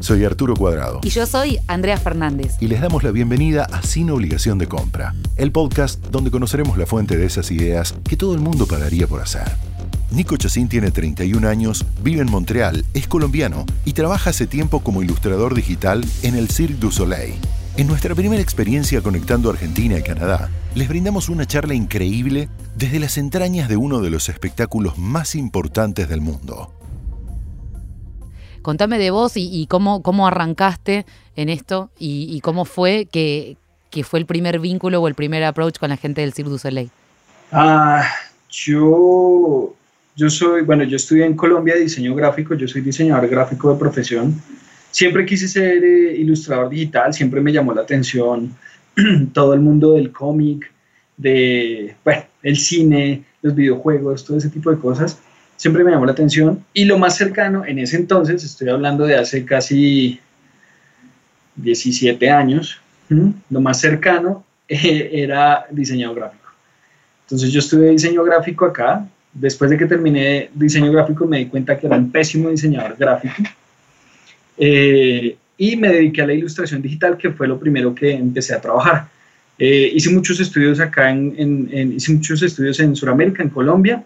Soy Arturo Cuadrado. Y yo soy Andrea Fernández. Y les damos la bienvenida a Sin Obligación de Compra, el podcast donde conoceremos la fuente de esas ideas que todo el mundo pagaría por hacer. Nico Chacín tiene 31 años, vive en Montreal, es colombiano y trabaja hace tiempo como ilustrador digital en el Cirque du Soleil. En nuestra primera experiencia conectando Argentina y Canadá, les brindamos una charla increíble desde las entrañas de uno de los espectáculos más importantes del mundo. Contame de vos y, cómo, cómo arrancaste en esto y, cómo fue que, fue el primer vínculo o el primer approach con la gente del Cirque du Soleil. Ah, yo, yo soy, bueno, yo estudié en Colombia diseño gráfico, yo soy diseñador gráfico de profesión. Siempre quise ser eh, ilustrador digital, siempre me llamó la atención todo el mundo del cómic, de, bueno, el cine, los videojuegos, todo ese tipo de cosas siempre me llamó la atención. Y lo más cercano, en ese entonces, estoy hablando de hace casi 17 años, lo más cercano era diseño gráfico. Entonces yo estudié diseño gráfico acá. Después de que terminé diseño gráfico me di cuenta que era un pésimo diseñador gráfico. Eh, y me dediqué a la ilustración digital, que fue lo primero que empecé a trabajar. Eh, hice muchos estudios acá, en, en, hice muchos estudios en Sudamérica, en Colombia,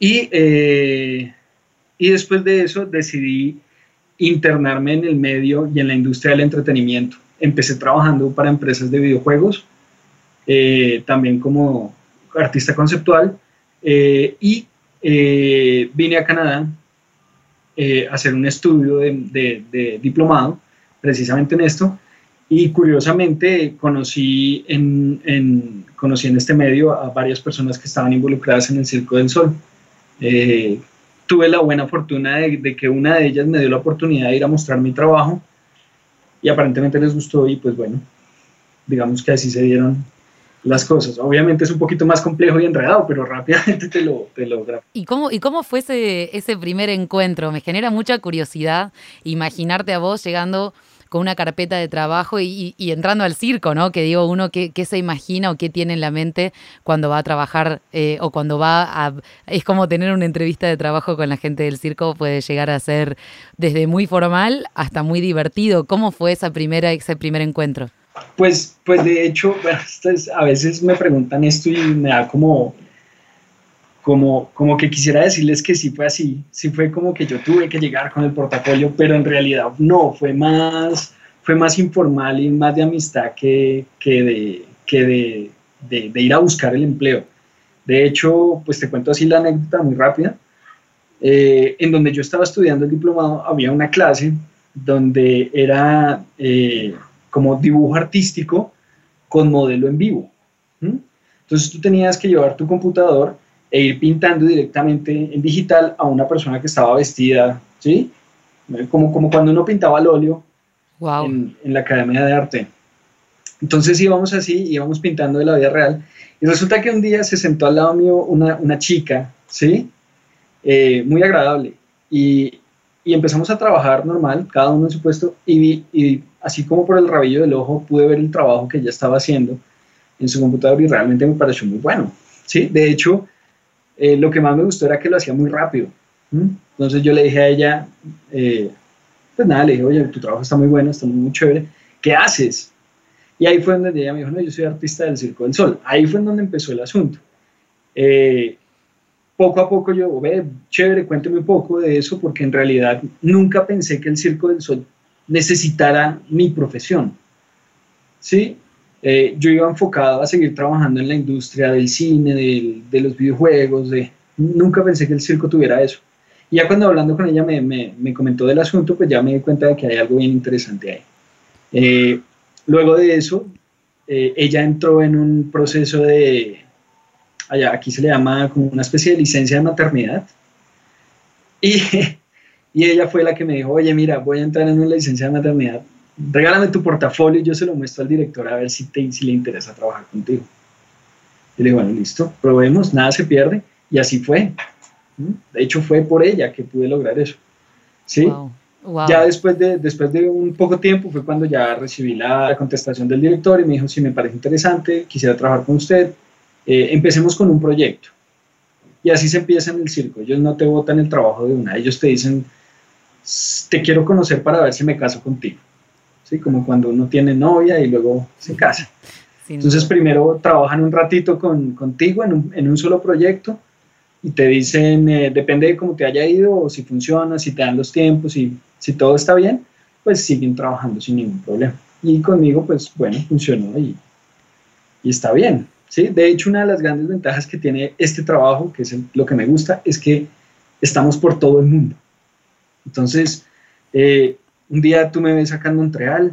y, eh, y después de eso decidí internarme en el medio y en la industria del entretenimiento. Empecé trabajando para empresas de videojuegos, eh, también como artista conceptual, eh, y vine a Canadá a hacer un estudio de, de, diplomado precisamente en esto, y curiosamente conocí en, en, conocí en este medio a varias personas que estaban involucradas en el Circo del Sol. Eh, tuve la buena fortuna de, que una de ellas me dio la oportunidad de ir a mostrar mi trabajo y aparentemente les gustó y pues bueno, digamos que así se dieron las cosas. Obviamente es un poquito más complejo y enredado, pero rápidamente te lo, te lo ¿Y cómo, ¿Y cómo fue ese, ese primer encuentro? Me genera mucha curiosidad imaginarte a vos llegando con una carpeta de trabajo y, entrando al circo, ¿no? Que digo, uno qué, se imagina o qué tiene en la mente cuando va a trabajar eh, o cuando va a... Es como tener una entrevista de trabajo con la gente del circo, puede llegar a ser desde muy formal hasta muy divertido. ¿Cómo fue esa primera, ese primer encuentro? Pues, pues de hecho, a veces me preguntan esto y me da como como, como que quisiera decirles que sí fue así, sí fue como que yo tuve que llegar con el portafolio, pero en realidad no, fue más, fue más informal y más de amistad que, que, de, que de, de, ir a buscar el empleo. De hecho, pues te cuento así la anécdota muy rápida. Eh, en donde yo estaba estudiando el diplomado había una clase donde era eh, como dibujo artístico con modelo en vivo. Entonces tú tenías que llevar tu computador e ir pintando directamente en digital a una persona que estaba vestida, ¿sí? Como, como cuando uno pintaba al óleo en, en, la Academia de Arte. Entonces íbamos así, íbamos pintando de la vida real. Y resulta que un día se sentó al lado mío una, una chica, ¿sí? Eh, muy agradable. Y, y, empezamos a trabajar normal, cada uno en su puesto, y, y así como por el rabillo del ojo pude ver el trabajo que ella estaba haciendo en su computador y realmente me pareció muy bueno. ¿sí? De hecho, eh, lo que más me gustó era que lo hacía muy rápido. Entonces yo le dije a ella, eh, pues nada, le dije, oye, tu trabajo está muy bueno, está muy, chévere, ¿qué haces? Y ahí fue donde ella me dijo, no, yo soy artista del Circo del Sol. Ahí fue donde empezó el asunto. Eh, poco a poco yo, ve, chévere, cuénteme un poco de eso, porque en realidad nunca pensé que el Circo del Sol necesitara mi profesión. ¿Sí? Eh, yo iba enfocado a seguir trabajando en la industria del cine, de los videojuegos, de, nunca pensé que el circo tuviera eso. Y ya cuando hablando con ella me, me, comentó del asunto, pues ya me di cuenta de que hay algo bien interesante ahí. Eh, luego de eso, eh, ella entró en un proceso de, allá, aquí se le llama como una especie de licencia de maternidad. Y, y ella fue la que me dijo, oye, mira, voy a entrar en una licencia de maternidad regálame tu portafolio y yo se lo muestro al director a ver si, te, si le interesa trabajar contigo. Y le digo, bueno, listo, probemos, nada se pierde. Y así fue. ¿Mm? De hecho, fue por ella que pude lograr eso. ¿Sí? Ya después de, después de un poco tiempo fue cuando ya recibí la, contestación del director y me dijo, si me parece interesante, quisiera trabajar con usted. Eh, empecemos con un proyecto. Y así se empieza en el circo. Ellos no te botan el trabajo de una. Ellos te dicen, te quiero conocer para ver si me caso contigo. ¿Sí? Como cuando uno tiene novia y luego se casa. Entonces primero trabajan un ratito con, contigo en un, en un, solo proyecto y te dicen, eh, depende de cómo te haya ido o si funciona, si te dan los tiempos, y si todo está bien, pues siguen trabajando sin ningún problema. Y conmigo, pues bueno, funcionó y, y está bien. ¿sí? De hecho, una de las grandes ventajas que tiene este trabajo, que es lo que me gusta, es que estamos por todo el mundo. Entonces, eh, un día tú me ves acá en Montreal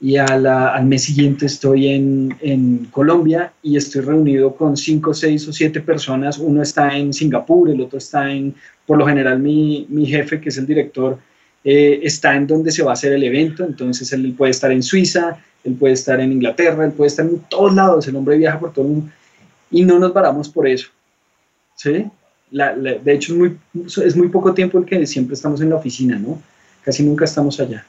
y al mes siguiente estoy en, en, Colombia y estoy reunido con cinco, seis o siete personas. Uno está en Singapur, el otro está en, por lo general mi, mi jefe, que es el director, eh, está en donde se va a hacer el evento, entonces él puede estar en Suiza, él puede estar en Inglaterra, él puede estar en todos lados, el hombre viaja por todo el mundo y no nos varamos por eso. ¿sí? de hecho, es muy, es muy poco tiempo el que siempre estamos en la oficina, ¿no? Casi nunca estamos allá.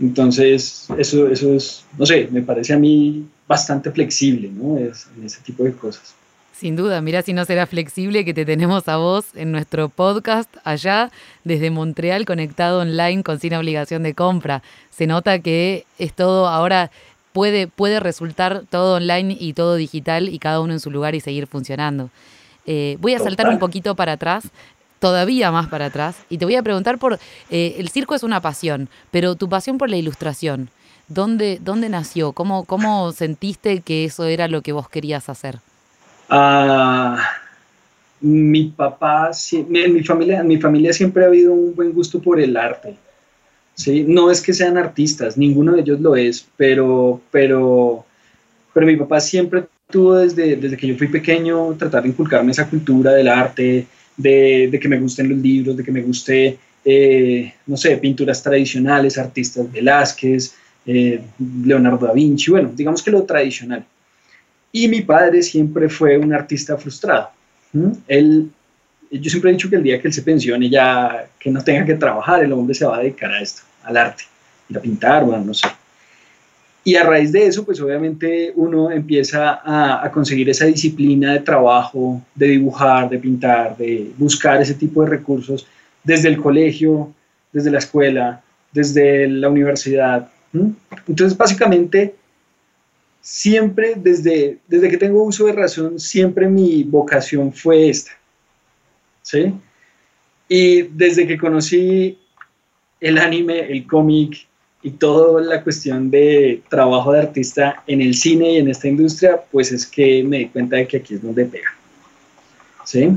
Entonces, eso, eso es, no sé, me parece a mí bastante flexible, ¿no? Es, en ese tipo de cosas. Sin duda, mira si no será flexible que te tenemos a vos en nuestro podcast allá desde Montreal conectado online con sin obligación de compra. Se nota que es todo ahora puede, puede resultar todo online y todo digital y cada uno en su lugar y seguir funcionando. Eh, voy a saltar un poquito para atrás, todavía más para atrás, y te voy a preguntar por, eh, el circo es una pasión, pero tu pasión por la ilustración, ¿dónde, dónde nació? ¿Cómo, ¿Cómo sentiste que eso era lo que vos querías hacer? Ah, mi papá, en mi familia, mi familia siempre ha habido un buen gusto por el arte. ¿sí? No es que sean artistas, ninguno de ellos lo es, pero, pero, pero mi papá siempre tuvo desde, desde que yo fui pequeño tratar de inculcarme esa cultura del arte, de, que me gusten los libros, de que me guste, eh, no sé, pinturas tradicionales, artistas Velázquez, eh, Leonardo da Vinci, bueno, digamos que lo tradicional. Y mi padre siempre fue un artista frustrado. Él, yo siempre he dicho que el día que él se pensione, ya que no tenga que trabajar, el hombre se va a dedicar a esto, al arte, a pintar, bueno, no sé. Y a raíz de eso, pues obviamente uno empieza a, conseguir esa disciplina de trabajo, de dibujar, de pintar, de buscar ese tipo de recursos desde el colegio, desde la escuela, desde la universidad. Entonces, básicamente, siempre, desde, desde que tengo uso de razón, siempre mi vocación fue esta. ¿Sí? Y desde que conocí el anime, el cómic, y toda la cuestión de trabajo de artista en el cine y en esta industria, pues es que me di cuenta de que aquí es donde pega. ¿Sí?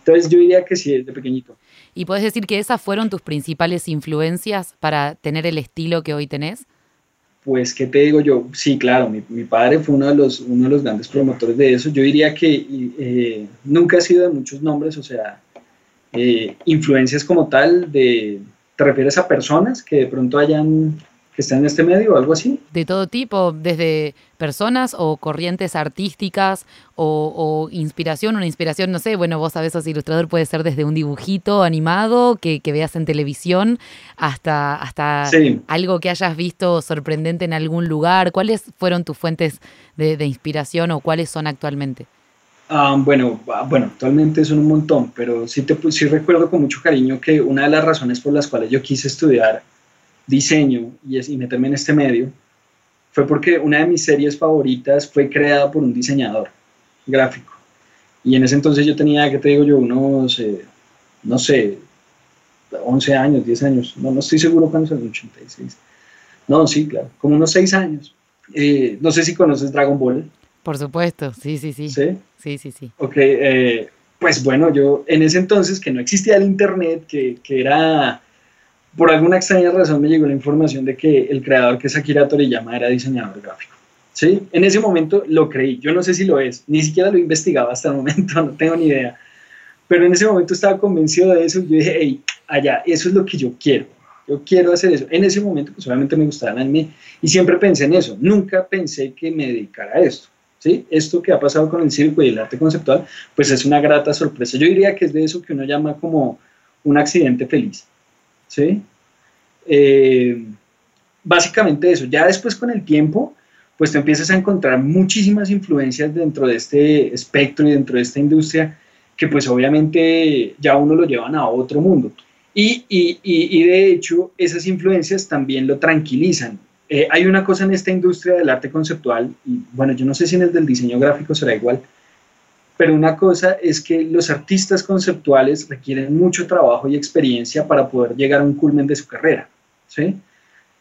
Entonces yo diría que sí, desde pequeñito. ¿Y puedes decir que esas fueron tus principales influencias para tener el estilo que hoy tenés? Pues, ¿qué te digo yo? Sí, claro, mi, mi padre fue uno de, los, uno de los grandes promotores de eso. Yo diría que eh, nunca ha sido de muchos nombres, o sea, eh, influencias como tal de, ¿Te refieres a personas que de pronto hayan que estén en este medio o algo así? De todo tipo, desde personas o corrientes artísticas o, inspiración, una inspiración, no sé, bueno, vos sabés, sos ilustrador, puede ser desde un dibujito animado que, veas en televisión hasta, hasta algo que hayas visto sorprendente en algún lugar. ¿Cuáles fueron tus fuentes de, de inspiración o cuáles son actualmente? Ah, bueno, ah, bueno, actualmente son un montón, pero sí, te, sí recuerdo con mucho cariño que una de las razones por las cuales yo quise estudiar diseño y, y meterme en este medio fue porque una de mis series favoritas fue creada por un diseñador gráfico. Y en ese entonces yo tenía, ¿qué te digo yo? Unos, eh, no sé, 11 años, 10 años, no, no estoy seguro cuándo es el 86. No, sí, claro, como unos 6 años. Eh, no sé si conoces Dragon Ball. Por supuesto, sí, sí, sí. ¿Sí? Sí, sí, sí. Ok, eh, pues bueno, yo en ese entonces que no existía el Internet, que, que, era, por alguna extraña razón me llegó la información de que el creador que es Akira Toriyama era diseñador gráfico. ¿Sí? En ese momento lo creí, yo no sé si lo es, ni siquiera lo investigaba hasta el momento, no tengo ni idea. Pero en ese momento estaba convencido de eso y yo dije, hey, allá, eso es lo que yo quiero. Yo quiero hacer eso. En ese momento, pues obviamente me gustaba el anime y siempre pensé en eso. Nunca pensé que me dedicara a esto. Esto que ha pasado con el circo y el arte conceptual, pues es una grata sorpresa. Yo diría que es de eso que uno llama como un accidente feliz, ¿sí? Eh, básicamente eso. Ya después con el tiempo, pues te empiezas a encontrar muchísimas influencias dentro de este espectro y dentro de esta industria que pues obviamente ya uno lo llevan a otro mundo. Y, y, y, de hecho, esas influencias también lo tranquilizan. Eh, hay una cosa en esta industria del arte conceptual, y bueno, yo no sé si en el del diseño gráfico será igual, pero una cosa es que los artistas conceptuales requieren mucho trabajo y experiencia para poder llegar a un culmen de su carrera. ¿sí?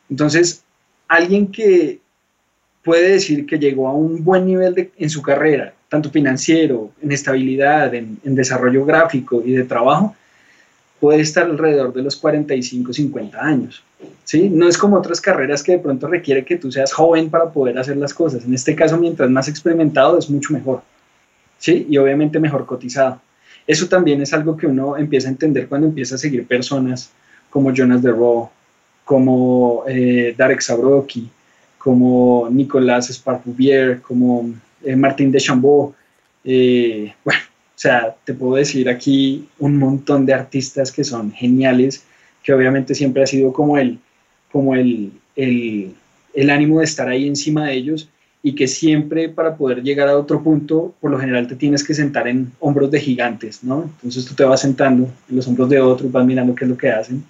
Entonces, alguien que puede decir que llegó a un buen nivel en su carrera, tanto financiero, en estabilidad, en desarrollo gráfico y de trabajo, puede estar alrededor de los 45, 50 años. ¿sí? No es como otras carreras que de pronto requiere que tú seas joven para poder hacer las cosas. En este caso, mientras más experimentado, es mucho mejor. ¿sí? Y obviamente mejor cotizado. Eso también es algo que uno empieza a entender cuando empieza a seguir personas como Jonas de Roo, como eh, Darek Sabroki, como Nicolas Sparpouvier, como eh, Martín de Chambó. Eh, bueno, sea, te puedo decir aquí un montón de artistas que son geniales, que obviamente siempre ha sido como el, como el, el, el ánimo de estar ahí encima de ellos y que siempre para poder llegar a otro punto, por lo general te tienes que sentar en hombros de gigantes, ¿no? Entonces tú te vas sentando en los hombros de otros, vas mirando qué es lo que hacen.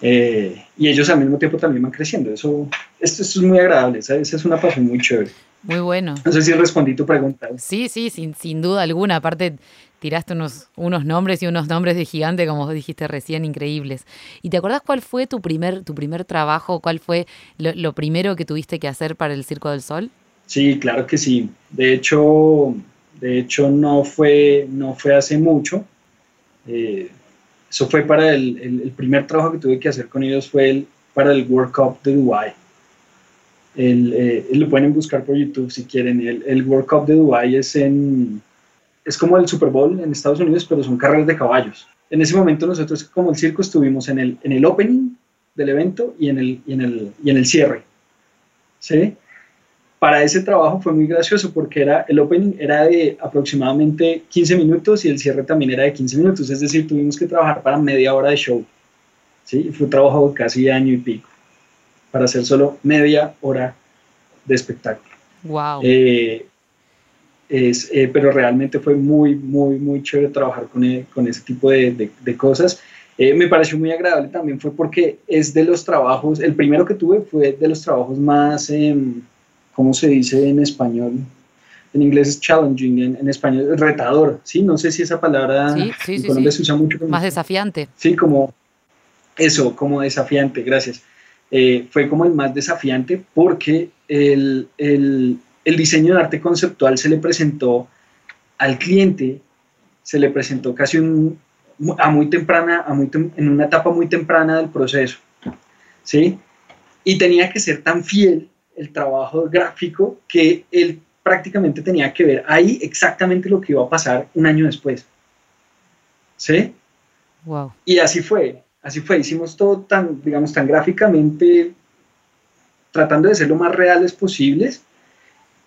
Eh, y ellos al mismo tiempo también van creciendo. Eso, esto, es muy agradable, esa, es una pasión muy chévere. Muy bueno. No sé si respondí tu pregunta. Sí, sí, sin, sin duda alguna. Aparte, tiraste unos, unos nombres y unos nombres de gigante, como dijiste recién, increíbles. ¿Y te acordás cuál fue tu primer, tu primer trabajo? ¿Cuál fue lo, primero que tuviste que hacer para el Circo del Sol? Sí, claro que sí. De hecho, de hecho no, fue, no fue hace mucho. Eh, eso fue para el, el, primer trabajo que tuve que hacer con ellos fue el, para el World Cup de Dubai. El, eh, lo pueden buscar por YouTube si quieren. El, el World Cup de Dubai es en es como el Super Bowl en Estados Unidos, pero son carreras de caballos. En ese momento nosotros como el circo estuvimos en el, en el opening del evento y en el, y en el, y en el cierre. ¿Sí? Para ese trabajo fue muy gracioso porque era, el opening era de aproximadamente 15 minutos y el cierre también era de 15 minutos, es decir, tuvimos que trabajar para media hora de show. ¿sí? Fue un trabajo de casi año y pico para hacer solo media hora de espectáculo. Wow. Eh, es, eh, pero realmente fue muy, muy, muy chévere trabajar con, eh, con ese tipo de, de, cosas. Eh, me pareció muy agradable también fue porque es de los trabajos, el primero que tuve fue de los trabajos más, em, ¿cómo se dice en español? En inglés es challenging, en, en español retador, ¿sí? No sé si esa palabra sí, sí, en se usa mucho. Más desafiante. Sí, como eso, como desafiante, gracias. Fue como el más desafiante porque el, el, el diseño de arte conceptual se le presentó al cliente, se le presentó casi a muy temprana, a muy en una etapa muy temprana del proceso, ¿sí? Y tenía que ser tan fiel el trabajo gráfico que él prácticamente tenía que ver ahí exactamente lo que iba a pasar un año después, ¿sí? Wow. Y así fue, así fue, hicimos todo tan, digamos, tan gráficamente, tratando de ser lo más reales posibles,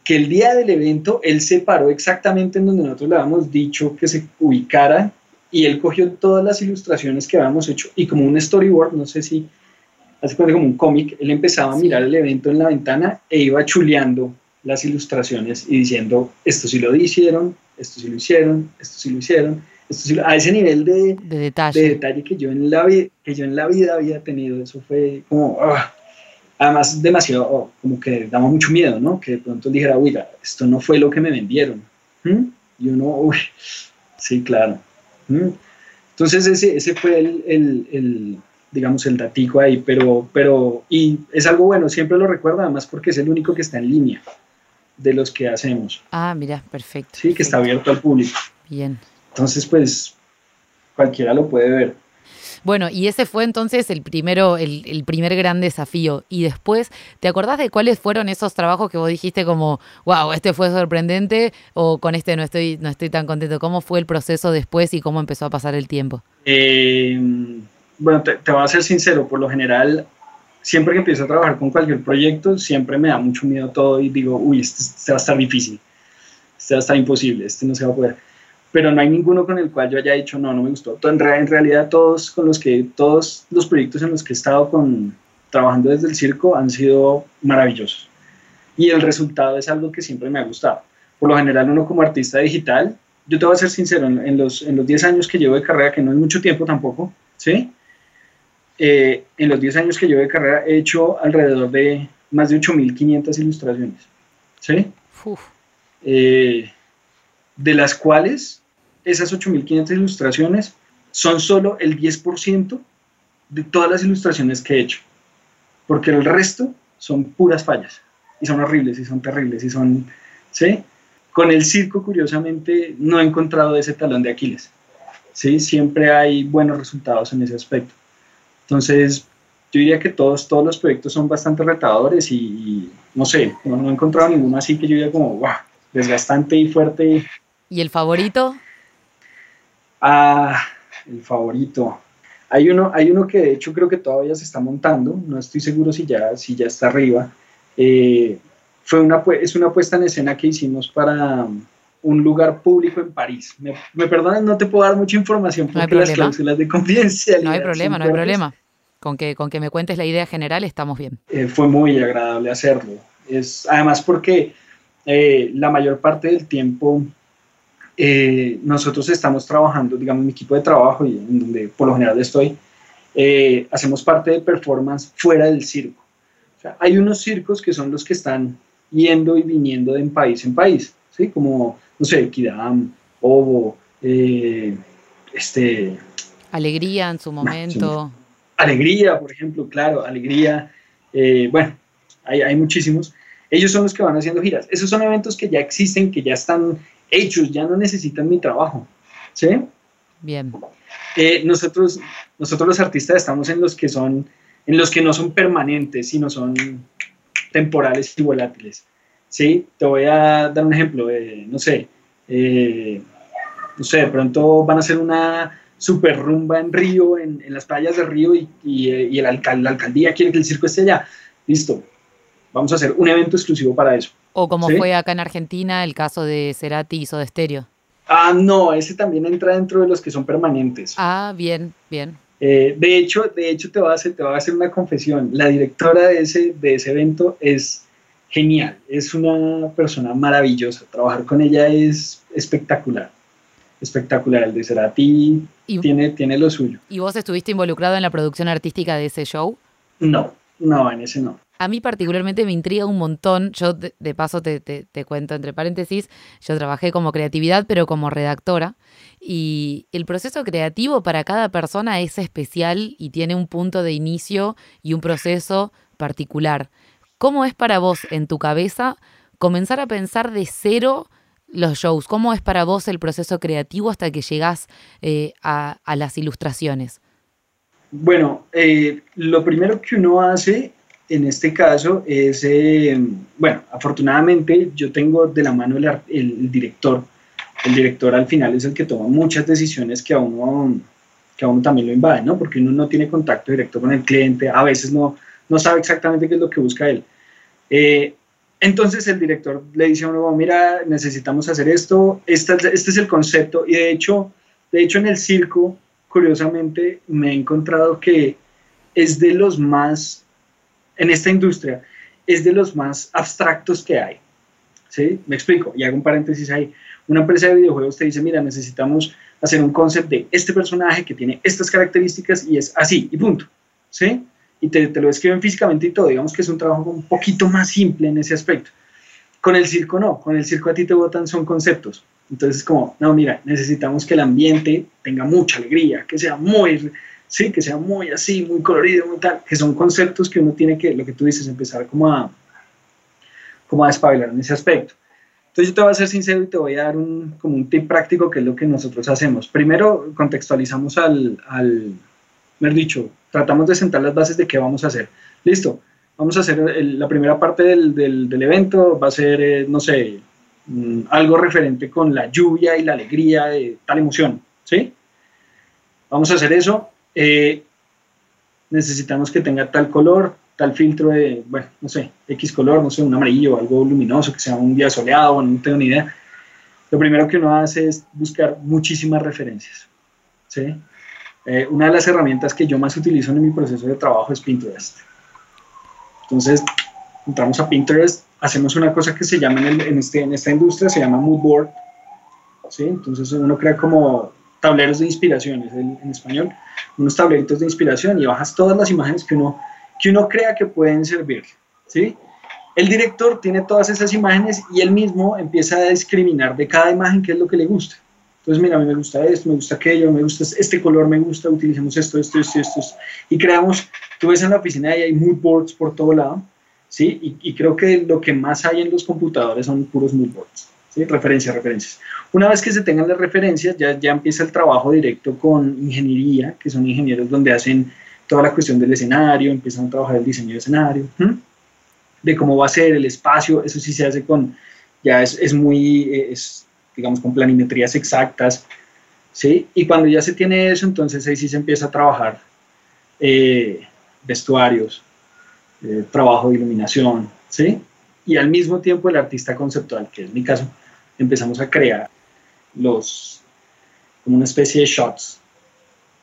que el día del evento él se paró exactamente en donde nosotros le habíamos dicho que se ubicara y él cogió todas las ilustraciones que habíamos hecho y como un storyboard, no sé si hace como un cómic, él empezaba a mirar el evento en la ventana e iba chuleando las ilustraciones y diciendo, esto sí lo hicieron, esto sí lo hicieron, esto sí lo hicieron, a ese nivel de, detalle. de detalle que yo, en la que yo en la vida había tenido, eso fue como... Ah, además demasiado, como que daba mucho miedo, ¿no? Que de pronto dijera, oiga, esto no fue lo que me vendieron. Y uno, uy, sí, claro. Entonces ese, ese fue el, el, el, digamos, el datico ahí, pero, pero, y es algo bueno, siempre lo recuerdo, además porque es el único que está en línea de los que hacemos. Ah, mira, perfecto. Sí, que está abierto al público. Bien. Entonces, pues, cualquiera lo puede ver. Bueno, y ese fue entonces el primero, el, primer gran desafío. Y después, ¿te acordás de cuáles fueron esos trabajos que vos dijiste como, wow, este fue sorprendente o con este no estoy, no estoy tan contento? ¿Cómo fue el proceso después y cómo empezó a pasar el tiempo? Eh, bueno, te, te voy a ser sincero, por lo general, siempre que empiezo a trabajar con cualquier proyecto, siempre me da mucho miedo todo y digo, uy, este, este va a estar difícil, este va a estar imposible, este no se va a poder pero no hay ninguno con el cual yo haya dicho, no, no me gustó. En, en realidad todos con los que, todos los proyectos en los que he estado con, trabajando desde el circo han sido maravillosos. Y el resultado es algo que siempre me ha gustado. Por lo general uno como artista digital, yo te voy a ser sincero, en, los, en los 10 años que llevo de carrera, que no es mucho tiempo tampoco, ¿sí? eh, en los 10 años que llevo de carrera he hecho alrededor de más de 8.500 ilustraciones. ¿Sí? Eh, de las cuales esas 8.500 ilustraciones son solo el 10% de todas las ilustraciones que he hecho. Porque el resto son puras fallas. Y son horribles, y son terribles, y son... ¿Sí? Con el circo, curiosamente, no he encontrado ese talón de Aquiles. ¿Sí? Siempre hay buenos resultados en ese aspecto. Entonces, yo diría que todos, todos los proyectos son bastante retadores y, no sé, no, he encontrado ninguno así que yo diga como, wow, desgastante y fuerte. ¿Y el favorito? Ah, el favorito. Hay uno, hay uno que de hecho creo que todavía se está montando, no estoy seguro si ya, si ya está arriba. Eh, fue una, es una puesta en escena que hicimos para un lugar público en París. Me, me perdonan, no te puedo dar mucha información porque las cláusulas de confidencialidad. No hay problema, no hay problema. Con que, con que me cuentes la idea general estamos bien. Eh, fue muy agradable hacerlo. Es, además porque eh, la mayor parte del tiempo eh, nosotros estamos trabajando, digamos, mi equipo de trabajo, y en donde por lo general estoy, hacemos parte de performance fuera del circo. O sea, hay unos circos que son los que están yendo y viniendo de país en país, ¿sí? Como, no sé, Kidam, Ovo, este... Alegría en su momento. Alegría, por ejemplo, claro, Alegría, eh, bueno, hay, hay, muchísimos. Ellos son los que van haciendo giras. Esos son eventos que ya existen, que ya están hechos, ya no necesitan mi trabajo. ¿Sí? Bien. Eh, nosotros, nosotros los artistas estamos en los que son, en los que no son permanentes, sino son temporales y volátiles. ¿Sí? Te voy a dar un ejemplo. no sé, eh, no sé, de pronto van a hacer una super rumba en Río, en, las playas de Río y, y, el alcalde, la alcaldía quiere que el circo esté allá. Listo, vamos a hacer un evento exclusivo para eso. O como fue acá en Argentina el caso de Cerati y Soda Stereo. Ah, no, ese también entra dentro de los que son permanentes. Ah, bien, bien. Eh, de hecho, de hecho te voy a hacer, te voy a hacer una confesión. La directora de ese, de ese evento es genial, es una persona maravillosa. Trabajar con ella es espectacular espectacular. El de Cerati tiene, tiene lo suyo. ¿Y vos estuviste involucrado en la producción artística de ese show? No, no, en ese no. A mí particularmente me intriga un montón, yo de, paso te, te, cuento entre paréntesis, yo trabajé como creatividad pero como redactora y el proceso creativo para cada persona es especial y tiene un punto de inicio y un proceso particular. ¿Cómo es para vos en tu cabeza comenzar a pensar de cero los shows? ¿Cómo es para vos el proceso creativo hasta que llegás eh, a, las ilustraciones? Bueno, eh, lo primero que uno hace en este caso es, eh, bueno, afortunadamente yo tengo de la mano el, director. El director al final es el que toma muchas decisiones que a uno, que a uno también lo invaden, ¿no? Porque uno no tiene contacto directo con el cliente, a veces no, no sabe exactamente qué es lo que busca él. Entonces el director le dice a uno, mira, necesitamos hacer esto, este, este es el concepto, y de hecho, de hecho en el circo, curiosamente, me he encontrado que es de los más, en esta industria, es de los más abstractos que hay. ¿Sí? Me explico, y hago un paréntesis ahí. Una empresa de videojuegos te dice, mira, necesitamos hacer un concepto de este personaje que tiene estas características y es así, y punto. ¿Sí? y te, lo escriben físicamente y todo. Digamos que es un trabajo un poquito más simple en ese aspecto. Con el circo no, con el circo a ti te votan son conceptos. Entonces, como, no, mira, necesitamos que el ambiente tenga mucha alegría, que sea muy, sí, que sea muy así, muy colorido, muy tal, que son conceptos que uno tiene que, lo que tú dices, empezar como a, como a despabilar en ese aspecto. Entonces yo te voy a ser sincero y te voy a dar un, como un tip práctico que es lo que nosotros hacemos. Primero contextualizamos al, al mejor dicho, tratamos de sentar las bases de qué vamos a hacer. Listo, vamos a hacer la primera parte del, del, evento, va a ser, eh, no sé, mm, algo referente con la lluvia y la alegría de tal emoción, ¿sí? Vamos a hacer eso. Eh, necesitamos que tenga tal color, tal filtro de, bueno, no sé, X color, no sé, un amarillo, algo luminoso, que sea un día soleado, no tengo ni idea. Lo primero que uno hace es buscar muchísimas referencias, ¿sí? Eh, una de las herramientas que yo más utilizo en mi proceso de trabajo es Pinterest. Entonces, entramos a Pinterest, hacemos una cosa que se llama en, este, en esta industria, se llama mood board. ¿sí? Entonces uno crea como tableros de inspiración, es en español, unos tableritos de inspiración y bajas todas las imágenes que uno, que uno crea que pueden servir, ¿sí? El director tiene todas esas imágenes y él mismo empieza a discriminar de cada imagen qué es lo que le gusta. Entonces, mira, a mí me gusta esto, me gusta aquello, me gusta este color, me gusta, utilicemos esto, esto, esto, esto. Y creamos, tú ves en la oficina y hay mood boards por todo lado, ¿sí? Y, y creo que lo que más hay en los computadores son puros mood boards, ¿sí? Referencias, referencias. Una vez que se tengan las referencias, ya, ya empieza el trabajo directo con ingeniería, que son ingenieros donde hacen toda la cuestión del escenario, empiezan a trabajar el diseño de escenario de cómo va a ser el espacio, eso sí se hace con, ya es, es muy, es, digamos, con planimetrías exactas, ¿sí? Y cuando ya se tiene eso, entonces ahí sí se empieza a trabajar eh, vestuarios, eh, trabajo de iluminación, ¿sí? Y al mismo tiempo el artista conceptual, que es mi caso, empezamos a crear los, como una especie de shots,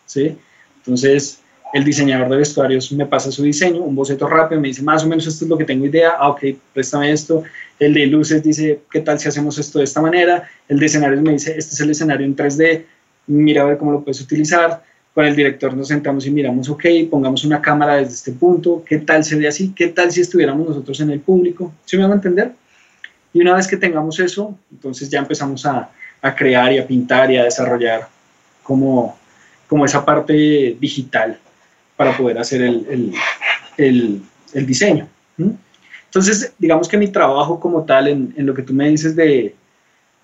¿sí? Entonces, el diseñador de vestuarios me pasa su diseño, un boceto rápido, me dice más o menos esto es lo que tengo idea, ah, ok, préstame esto. El de luces dice, ¿qué tal si hacemos esto de esta manera? El de escenarios me dice, este es el escenario en 3D, mira a ver cómo lo puedes utilizar. Con el director nos sentamos y miramos, ok, pongamos una cámara desde este punto, ¿qué tal se ve así? ¿Qué tal si estuviéramos nosotros en el público? ¿Sí me van a entender? Y una vez que tengamos eso, entonces ya empezamos a, a crear y a pintar y a desarrollar como, como esa parte digital para poder hacer el, el, el, diseño. Entonces, digamos que mi trabajo como tal, en, en lo que tú me dices de,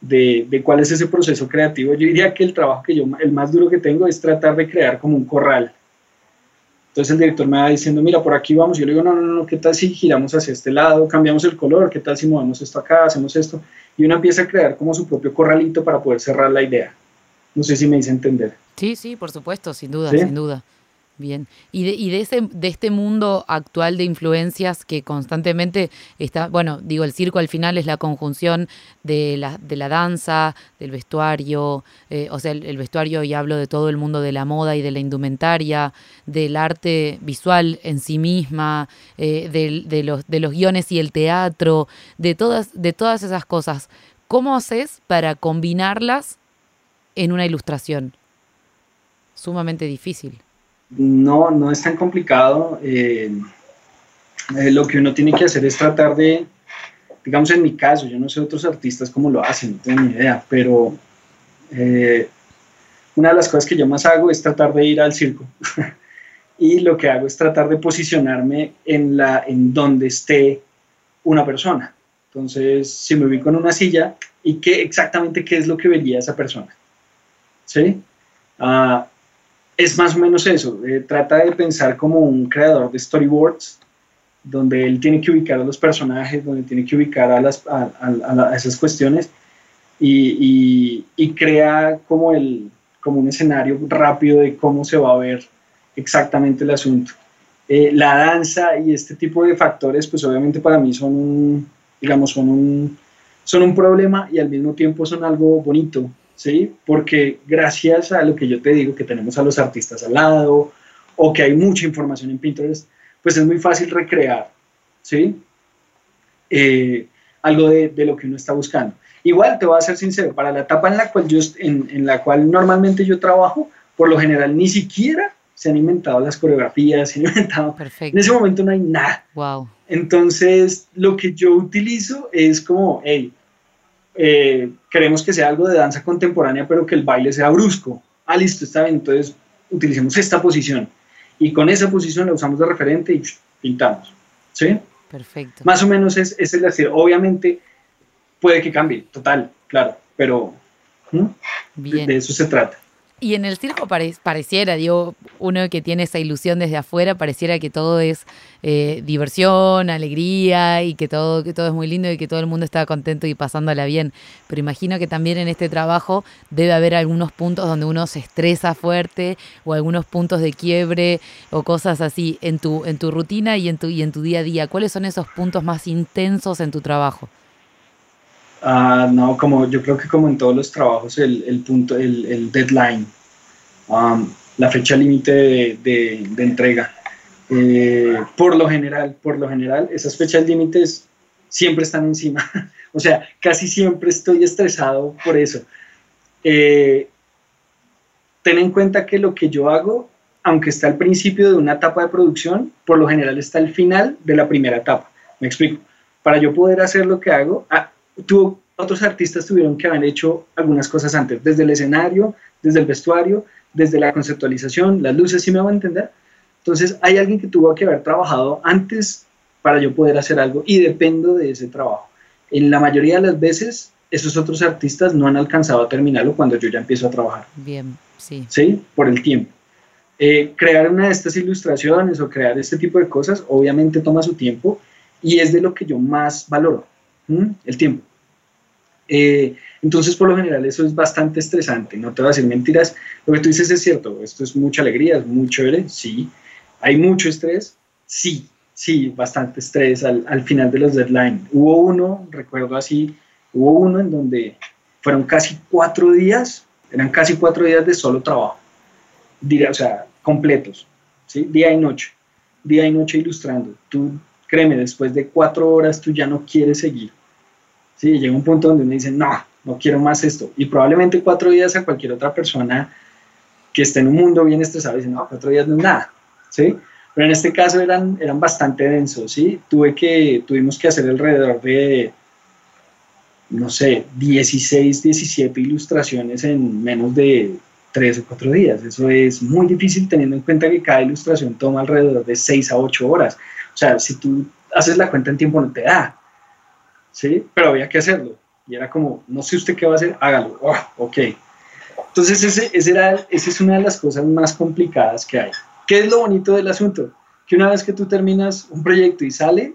de, de, cuál es ese proceso creativo, yo diría que el trabajo que yo, el más duro que tengo es tratar de crear como un corral. Entonces el director me va diciendo, mira, por aquí vamos. Yo le digo, no, no, no, ¿qué tal si giramos hacia este lado, cambiamos el color? ¿Qué tal si movemos esto acá, hacemos esto? Y uno empieza a crear como su propio corralito para poder cerrar la idea. No sé si me hice entender. Sí, sí, por supuesto, sin duda, sin duda. Bien, y de, y de, ese, de este mundo actual de influencias que constantemente está, bueno, digo, el circo al final es la conjunción de la, de la danza, del vestuario, eh, o sea, el, vestuario y hablo de todo el mundo de la moda y de la indumentaria, del arte visual en sí misma, eh, de, de, los, de los guiones y el teatro, de todas, de todas esas cosas. ¿Cómo haces para combinarlas en una ilustración? Sumamente difícil. No, no es tan complicado. Eh, eh, lo que uno tiene que hacer es tratar de, digamos en mi caso, yo no sé otros artistas cómo lo hacen, no tengo ni idea, pero eh, una de las cosas que yo más hago es tratar de ir al circo. y lo que hago es tratar de posicionarme en, la, en donde esté una persona. Entonces, si me ubico en una silla, ¿y qué exactamente qué es lo que vería esa persona? ¿Sí? Uh, es más o menos eso. Eh, trata de pensar como un creador de storyboards, donde él tiene que ubicar a los personajes, donde tiene que ubicar a, las, a, esas cuestiones y, y, crea como, el, como un escenario rápido de cómo se va a ver exactamente el asunto. Eh, la danza y este tipo de factores, pues obviamente para mí son digamos, son un, son un problema y al mismo tiempo son algo bonito, ¿sí? Porque gracias a lo que yo te digo, que tenemos a los artistas al lado o que hay mucha información en Pinterest, pues es muy fácil recrear, ¿sí? Eh, algo de, de, lo que uno está buscando. Igual, te voy a ser sincero, para la etapa en la cual, yo, en, en la cual normalmente yo trabajo, por lo general ni siquiera se han inventado las coreografías, se han inventado... Perfecto. En ese momento no hay nada. Wow. Entonces, lo que yo utilizo es como, hey, eh, queremos que sea algo de danza contemporánea, pero que el baile sea brusco. Ah, listo, está bien, entonces utilicemos esta posición. Y con esa posición la usamos de referente y pintamos. ¿Sí? Perfecto. Más o menos es, es el decir, obviamente puede que cambie, total, claro, pero de eso se trata. Y en el circo pareciera, digo, uno que tiene esa ilusión desde afuera, pareciera que todo es eh, diversión, alegría y que todo, que todo es muy lindo y que todo el mundo está contento y pasándola bien. Pero imagino que también en este trabajo debe haber algunos puntos donde uno se estresa fuerte o algunos puntos de quiebre o cosas así en tu, en tu rutina y en tu, y en tu día a día. ¿Cuáles son esos puntos más intensos en tu trabajo? Uh, no, como yo creo que como en todos los trabajos, el, el punto, el, el deadline, um, la fecha límite de, de, de, entrega. Eh, por lo general, por lo general, esas fechas límites siempre están encima. o sea, casi siempre estoy estresado por eso. Eh, ten en cuenta que lo que yo hago, aunque está al principio de una etapa de producción, por lo general está al final de la primera etapa. Me explico. Para yo poder hacer lo que hago, ah, otros artistas tuvieron que haber hecho algunas cosas antes, desde el escenario, desde el vestuario, desde la conceptualización, las luces, ¿sí me van a entender? Entonces hay alguien que tuvo que haber trabajado antes para yo poder hacer algo y dependo de ese trabajo. En la mayoría de las veces, esos otros artistas no han alcanzado a terminarlo cuando yo ya empiezo a trabajar. Bien, sí. Sí, por el tiempo. Eh, crear una de estas ilustraciones o crear este tipo de cosas, obviamente toma su tiempo y es de lo que yo más valoro, el tiempo. Eh, entonces, por lo general, eso es bastante estresante. No te voy a decir mentiras. Lo que tú dices es cierto. Esto es mucha alegría, es muy chévere. Sí. Hay mucho estrés. Sí. Sí, bastante estrés al, al final de los deadlines. Hubo uno, recuerdo así, hubo uno en donde fueron casi cuatro días, eran casi cuatro días de solo trabajo. O sea, completos. Día y noche. Día y noche ilustrando. Tú, créeme, después de cuatro horas tú ya no quieres seguir. Sí, llega un punto donde uno dice, no, no quiero más esto. Y probablemente cuatro días a cualquier otra persona que esté en un mundo bien estresado dice, no, cuatro días no es nada, ¿sí? Pero en este caso eran, eran bastante densos, ¿sí? Tuve que, tuvimos que hacer alrededor de, no sé, 16, 17 ilustraciones en menos de tres o cuatro días. Eso es muy difícil teniendo en cuenta que cada ilustración toma alrededor de seis a ocho horas. O sea, si tú haces la cuenta en tiempo no te da, ¿sí? Pero había que hacerlo. Y era como, no sé usted qué va a hacer, hágalo. Oh, ok. Entonces, ese, ese era, esa es una de las cosas más complicadas que hay. ¿Qué es lo bonito del asunto? Que una vez que tú terminas un proyecto y sale,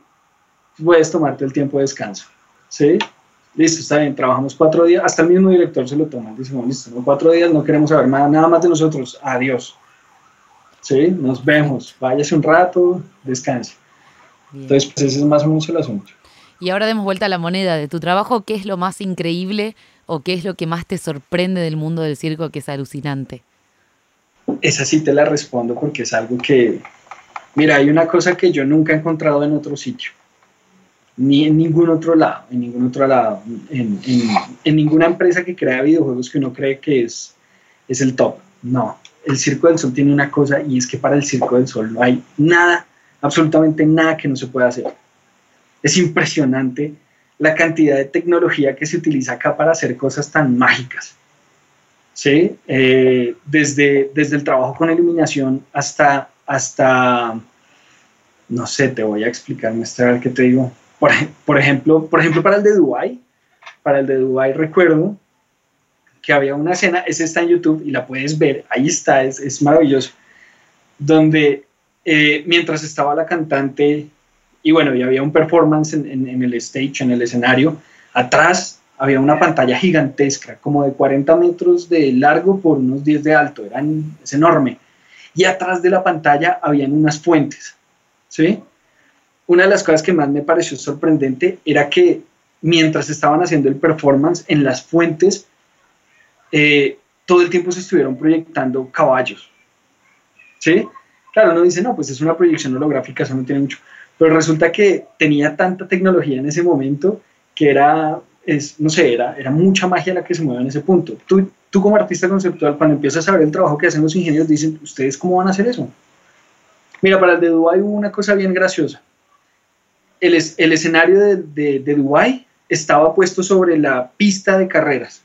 puedes tomarte el tiempo de descanso. ¿Sí? Listo, está bien, trabajamos cuatro días, hasta el mismo director se lo toma, dice, listo, no, cuatro días, no queremos saber nada, nada más de nosotros, adiós. ¿Sí? Nos vemos, váyase un rato, descanse. Entonces, pues ese es más o menos el asunto. Y ahora demos vuelta a la moneda de tu trabajo. ¿Qué es lo más increíble o qué es lo que más te sorprende del mundo del circo que es alucinante? Esa sí te la respondo porque es algo que, mira, hay una cosa que yo nunca he encontrado en otro sitio, ni en ningún otro lado, en ningún otro lado, en, ninguna empresa que crea videojuegos que uno cree que es, es el top. No, el Circo del Sol tiene una cosa y es que para el Circo del Sol no hay nada, absolutamente nada que no se pueda hacer es impresionante la cantidad de tecnología que se utiliza acá para hacer cosas tan mágicas. ¿Sí? Eh, desde, desde el trabajo con iluminación hasta, hasta, no sé, te voy a explicar, ver qué te digo. Por, por, ejemplo, por ejemplo, para el de Dubai, para el de Dubai recuerdo que había una escena, esa está en YouTube y la puedes ver, ahí está, es, es maravilloso, donde eh, mientras estaba la cantante y bueno, y había un performance en, el stage, en el escenario. Atrás había una pantalla gigantesca, como de 40 metros de largo por unos 10 de alto, eran, es enorme. Y atrás de la pantalla habían unas fuentes, ¿sí? Una de las cosas que más me pareció sorprendente era que mientras estaban haciendo el performance en las fuentes, eh, todo el tiempo se estuvieron proyectando caballos, ¿sí? Claro, uno dice, no, pues es una proyección holográfica, eso no tiene mucho. Pero resulta que tenía tanta tecnología en ese momento que era, es, no sé, era, era mucha magia la que se mueve en ese punto. Tú, tú como artista conceptual, cuando empiezas a ver el trabajo que hacen los ingenieros, dicen, ¿ustedes cómo van a hacer eso? Mira, para el de Dubai hubo una cosa bien graciosa. El, el escenario de, de, de Dubái estaba puesto sobre la pista de carreras.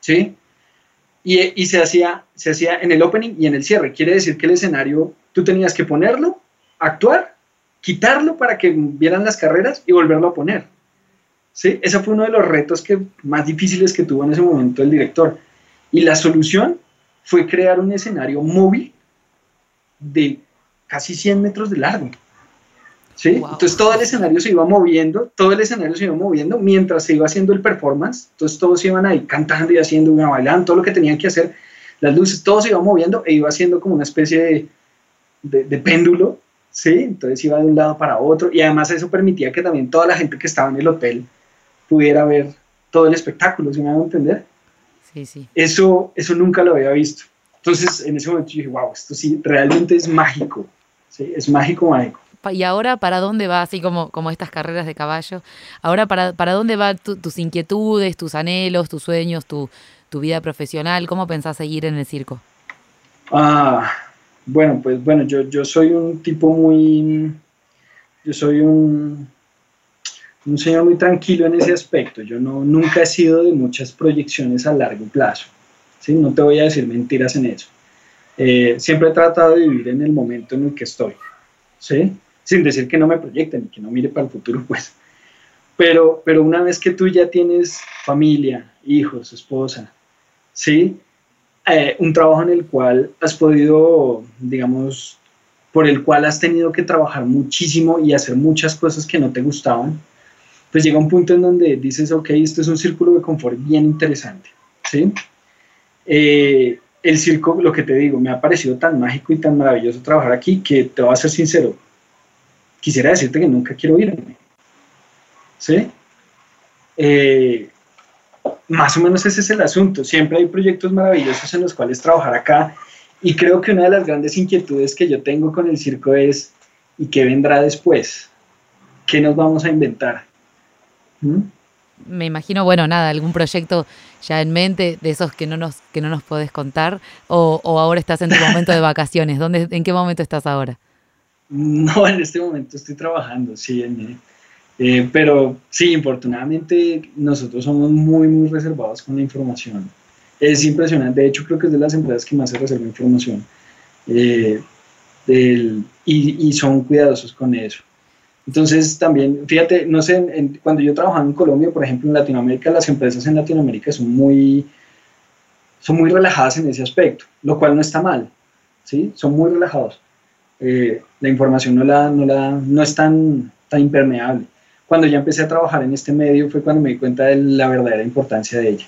¿Sí? Y, y, se, hacía, se hacía en el opening y en el cierre. Quiere decir que el escenario tú tenías que ponerlo, actuar quitarlo para que vieran las carreras y volverlo a poner. ¿Sí? Ese fue uno de los retos que, más difíciles que tuvo en ese momento el director. Y la solución fue crear un escenario móvil de casi 100 metros de largo. ¿Sí? Entonces todo el escenario se iba moviendo, todo el escenario se iba moviendo mientras se iba haciendo el performance. Entonces todos iban ahí cantando y haciendo una bailando, todo lo que tenían que hacer, las luces, todo se iba moviendo e iba haciendo como una especie de, de péndulo ¿sí? Entonces iba de un lado para otro y además eso permitía que también toda la gente que estaba en el hotel pudiera ver todo el espectáculo, ¿sí me van a entender? Sí, sí. Eso, eso nunca lo había visto. Entonces en ese momento yo dije, wow, esto sí, realmente es mágico, ¿sí? Es mágico, mágico. ¿Y ahora para dónde va, así como, como estas carreras de caballo? Ahora para, para dónde van tus inquietudes, tus anhelos, tus sueños, tu, tu vida profesional? ¿Cómo pensás seguir en el circo? Ah, bueno, pues bueno, yo, yo soy un tipo muy, yo soy un, un señor muy tranquilo en ese aspecto. Yo no, nunca he sido de muchas proyecciones a largo plazo. ¿sí? No te voy a decir mentiras en eso. Eh, siempre he tratado de vivir en el momento en el que estoy. ¿sí? Sin decir que no me proyecten y que no mire para el futuro, pues. Pero, pero una vez que tú ya tienes familia, hijos, esposa, ¿sí? Eh, un trabajo en el cual has podido, digamos, por el cual has tenido que trabajar muchísimo y hacer muchas cosas que no te gustaban, pues llega un punto en donde dices, ok, esto es un círculo de confort bien interesante, ¿sí? Eh, el circo, lo que te digo, me ha parecido tan mágico y tan maravilloso trabajar aquí que te voy a ser sincero, quisiera decirte que nunca quiero irme, ¿sí? Eh, más o menos ese es el asunto, siempre hay proyectos maravillosos en los cuales trabajar acá y creo que una de las grandes inquietudes que yo tengo con el circo es, ¿y qué vendrá después? ¿Qué nos vamos a inventar? ¿Mm? Me imagino, bueno, nada, algún proyecto ya en mente de esos que no nos, que no nos podés contar, o, ahora estás en tu momento de vacaciones. ¿Dónde, ¿En qué momento estás ahora? No, en este momento estoy trabajando, sí, eh, pero sí, infortunadamente nosotros somos muy, muy reservados con la información. Es impresionante, de hecho creo que es de las empresas que más se reserva información eh, y, y son cuidadosos con eso. Entonces también, fíjate, no sé, cuando yo trabajaba en Colombia, por ejemplo, en Latinoamérica, las empresas en Latinoamérica son muy, son muy relajadas en ese aspecto, lo cual no está mal, ¿sí? Son muy relajados. Eh, la información no, la, no, la, no es tan, tan impermeable. Cuando ya empecé a trabajar en este medio fue cuando me di cuenta de la verdadera importancia de ella.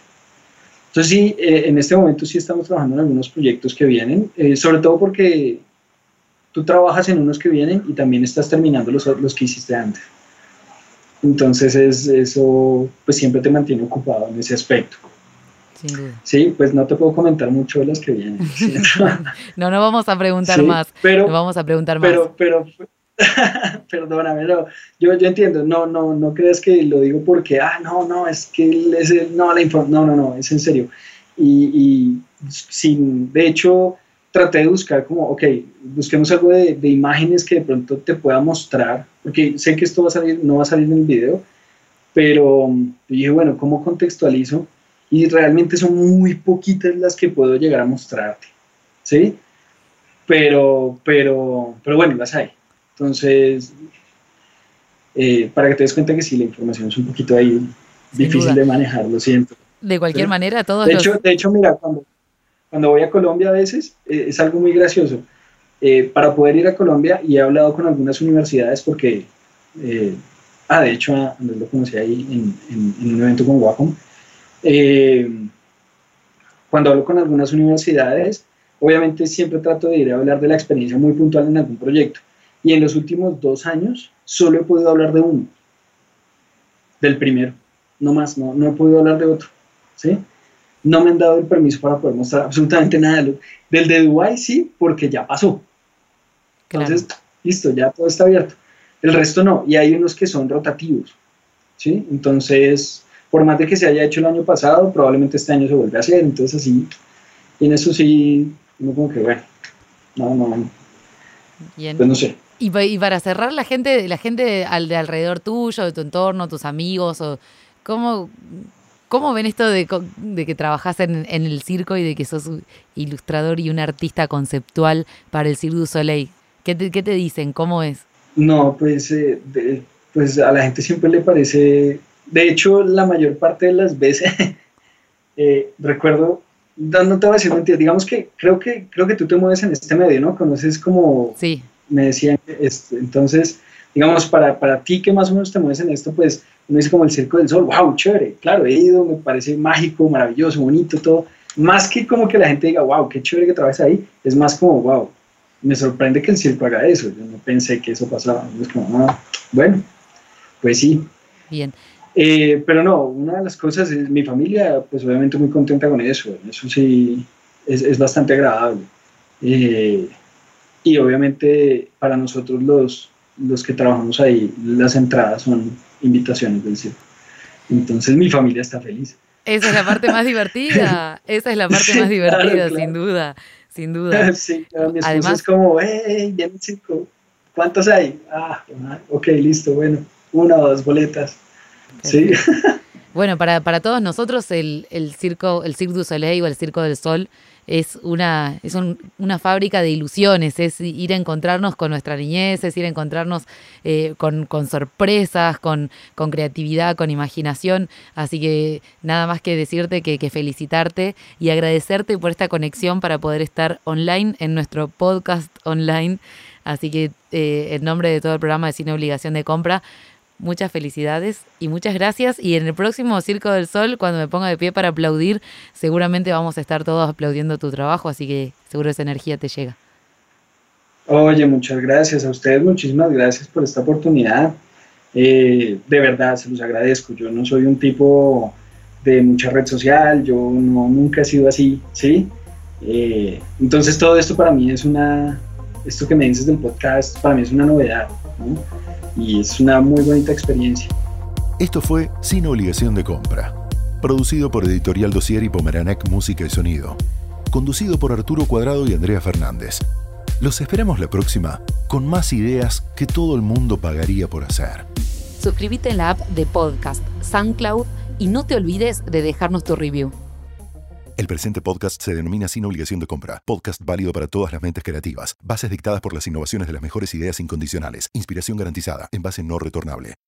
Entonces sí, eh, en este momento sí estamos trabajando en algunos proyectos que vienen, eh, sobre todo porque tú trabajas en unos que vienen y también estás terminando los, los que hiciste antes. Entonces es, eso pues siempre te mantiene ocupado en ese aspecto. Sin duda. Sí, pues no te puedo comentar mucho de los que vienen. no, no vamos a preguntar más. Pero, no vamos a preguntar pero, más. Pero, perdóname, yo, yo entiendo, no, no, no creas que lo digo porque, ah, no, no, es que no, la no, no, no, es en serio. Y, sin, de hecho, traté de buscar como, ok, busquemos algo de, imágenes que de pronto te pueda mostrar, porque sé que esto no va a salir en el video, pero dije, bueno, ¿cómo contextualizo? Y realmente son muy poquitas las que puedo llegar a mostrarte, ¿sí? Pero, pero, pero bueno, las hay. Entonces, eh, para que te des cuenta que sí, la información es un poquito ahí difícil de manejar, lo siento. De cualquier manera, todos de hecho, De hecho, mira, cuando, cuando voy a Colombia a veces, eh, es algo muy gracioso. Eh, para poder ir a Colombia, y he hablado con algunas universidades porque, eh, ah, de hecho, Andrés lo conocí ahí en, un evento con Wacom. cuando hablo con algunas universidades, obviamente siempre trato de ir a hablar de la experiencia muy puntual en algún proyecto. Y en los últimos dos años solo he podido hablar de uno, del primero, no más, no, no he podido hablar de otro. ¿sí? no me han dado el permiso para poder mostrar absolutamente nada. Del de Dubai sí, porque ya pasó. Entonces, listo, ya todo está abierto. El resto no, y hay unos que son rotativos. ¿sí? Entonces, por más de que se haya hecho el año pasado, probablemente este año se vuelve a hacer. Entonces, así, y en eso sí, no como que, bueno, no, no. Bien. Pues no sé. Y, para cerrar, la gente, la gente al de alrededor tuyo, de tu entorno, tus amigos, o ¿cómo, ¿Cómo ven esto de, que trabajas en, el circo y de que sos un ilustrador y un artista conceptual para el Cirque du Soleil? ¿Qué te, dicen? ¿Cómo es? No, pues, eh, pues a la gente siempre le parece, de hecho la mayor parte de las veces, eh, recuerdo, no, te voy a decir mentira, digamos que creo, que creo que tú te mueves en este medio, ¿no? Conoces como, sí. Me decían, este, entonces, digamos, para, para ti que más o menos te mueves en esto, pues uno dice como el Circo del Sol, wow, chévere, claro, he ido, me parece mágico, maravilloso, bonito, todo. Más que como que la gente diga, wow, qué chévere que trabajes ahí, es más como, wow, me sorprende que el circo haga eso, yo no pensé que eso pasaba. Es como, ah, bueno, pues sí. Bien. Eh, pero no, una de las cosas es mi familia, pues obviamente muy contenta con eso, eso sí, es, es bastante agradable. Eh, y obviamente para nosotros los, los que trabajamos ahí, las entradas son invitaciones del circo. Entonces mi familia está feliz. Esa es la parte más divertida. Esa es la parte más divertida, sin duda. Sin duda. Sí, mi esposa es como, hey, ya circo. ¿Cuántos hay? Ah, ok, listo, bueno, una o dos boletas. Sí. Bueno, para, para todos nosotros el, el circo, el Cirque du Soleil o el Circo del Sol es una, es una fábrica de ilusiones, es ir a encontrarnos con nuestra niñez, es ir a encontrarnos eh, con, sorpresas, con, creatividad, con imaginación. Así que nada más que decirte que, felicitarte y agradecerte por esta conexión para poder estar online en nuestro podcast online. Así que eh, en nombre de todo el programa de Cine Obligación de Compra, muchas felicidades y muchas gracias. Y en el próximo Circo del Sol, cuando me ponga de pie para aplaudir, seguramente vamos a estar todos aplaudiendo tu trabajo, así que seguro esa energía te llega. Oye, muchas gracias a ustedes, muchísimas gracias por esta oportunidad. Eh, de verdad, se los agradezco. Yo no soy un tipo de mucha red social, yo no, nunca he sido así, ¿sí? Eh, entonces todo esto para mí es una, esto que me dices del podcast, para mí es una novedad, ¿no? y es una muy bonita experiencia. Esto fue Sin Obligación de Compra, producido por Editorial Dossier y Pomeranek Música y Sonido, conducido por Arturo Cuadrado y Andrea Fernández. Los esperamos la próxima con más ideas que todo el mundo pagaría por hacer. Suscríbete en la app de podcast SoundCloud y no te olvides de dejarnos tu review. El presente podcast se denomina Sin Obligación de Compra. Podcast válido para todas las mentes creativas. Bases dictadas por las innovaciones de las mejores ideas incondicionales. Inspiración garantizada. En base no retornable.